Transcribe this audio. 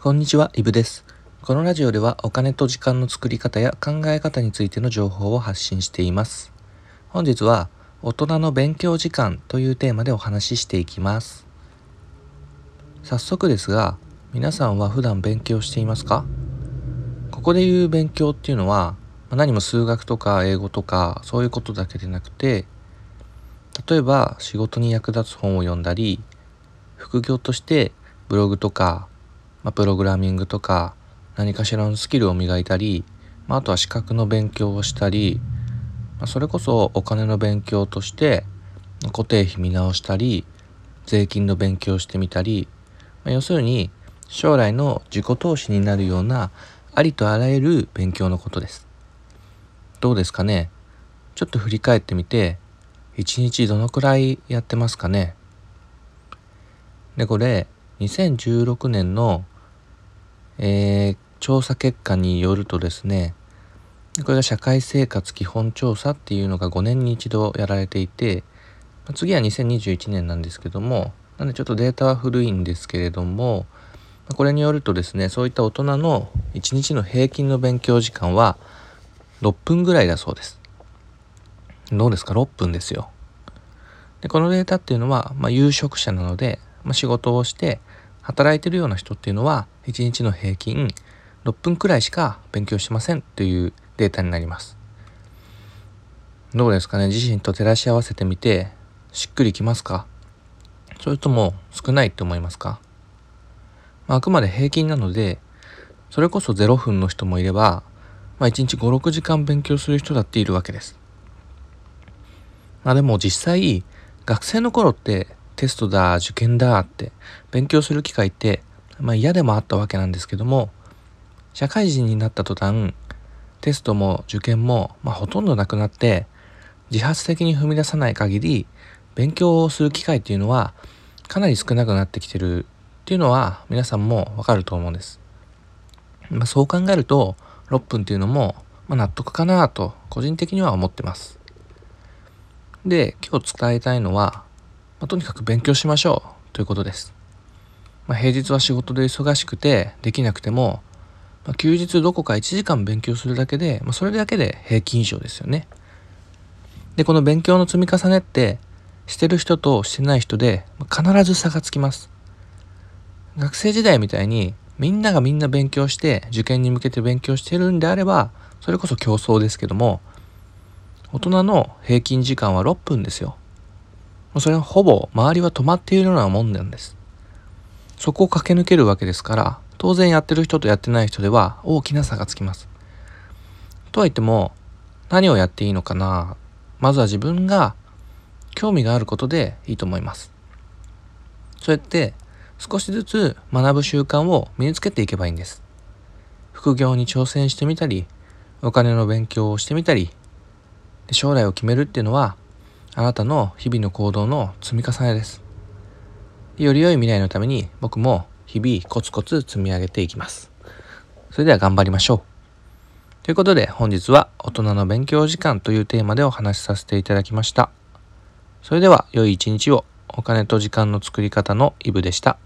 こんにちは、イブです。このラジオではお金と時間の作り方や考え方についての情報を発信しています。本日は大人の勉強時間というテーマでお話ししていきます。早速ですが、皆さんは普段勉強していますか？ここで言う勉強っていうのは、何も数学とか英語とかそういうことだけでなくて、例えば仕事に役立つ本を読んだり、副業としてブログとか、まあ、プログラミングとか何かしらのスキルを磨いたり、まあ、あとは資格の勉強をしたり、まあ、それこそお金の勉強として固定費見直したり税金の勉強してみたり、まあ、要するに将来の自己投資になるようなありとあらゆる勉強のことです。どうですかね？ちょっと振り返ってみて一日どのくらいやってますかね？でこれ2016年の、えー調査結果によるとですねこれが社会生活基本調査っていうのが5年に一度やられていて次は2021年なんですけどもなんでちょっとデータは古いんですけれどもこれによるとですねそういった大人の1日の平均の勉強時間は6分ぐらいだそうです。どうですか？6分ですよ。でこのデータっていうのは、まあ、有職者なので、仕事をして働いてるような人っていうのは1日の平均6分くらいしか勉強しませんというデータになります。どうですかね？自身と照らし合わせてみてしっくりきますか？それとも少ないって思いますか、まあ、あくまで平均なのでそれこそ0分の人もいれば、まあ、1日56時間勉強する人だっているわけです。まあでも実際学生の頃ってテストだ受験だって勉強する機会ってまあ嫌でもあったわけなんですけども社会人になった途端テストも受験も、まあ、ほとんどなくなって自発的に踏み出さない限り勉強をする機会っていうのはかなり少なくなってきてるっていうのは皆さんもわかると思うんです。まあ、そう考えると6分っていうのも、まあ、納得かなと個人的には思ってます。で今日伝えたいのは、まあ、とにかく勉強しましょうということです。まあ、平日は仕事で忙しくてできなくても、まあ、休日どこか1時間勉強するだけで、まあ、それだけで平均以上ですよね。でこの勉強の積み重ねってしてる人としてない人で必ず差がつきます。学生時代みたいにみんながみんな勉強して受験に向けて勉強してるんであればそれこそ競争ですけども大人の平均時間は6分ですよ。うそれはほぼ周りは止まっているようなもんなんです。そこを駆け抜けるわけですから当然やってる人とやってない人では大きな差がつきます。とは言っても何をやっていいのかなまずは自分が興味があることでいいと思います。そうやって少しずつ学ぶ習慣を身につけていけばいいんです。副業に挑戦してみたり、お金の勉強をしてみたり、将来を決めるっていうのはあなたの日々の行動の積み重ねです。より良い未来のために僕も日々コツコツ積み上げていきます。それでは頑張りましょう。ということで本日は大人の勉強時間というテーマでお話しさせていただきました。それでは良い一日をお金と時間の作り方のイブでした。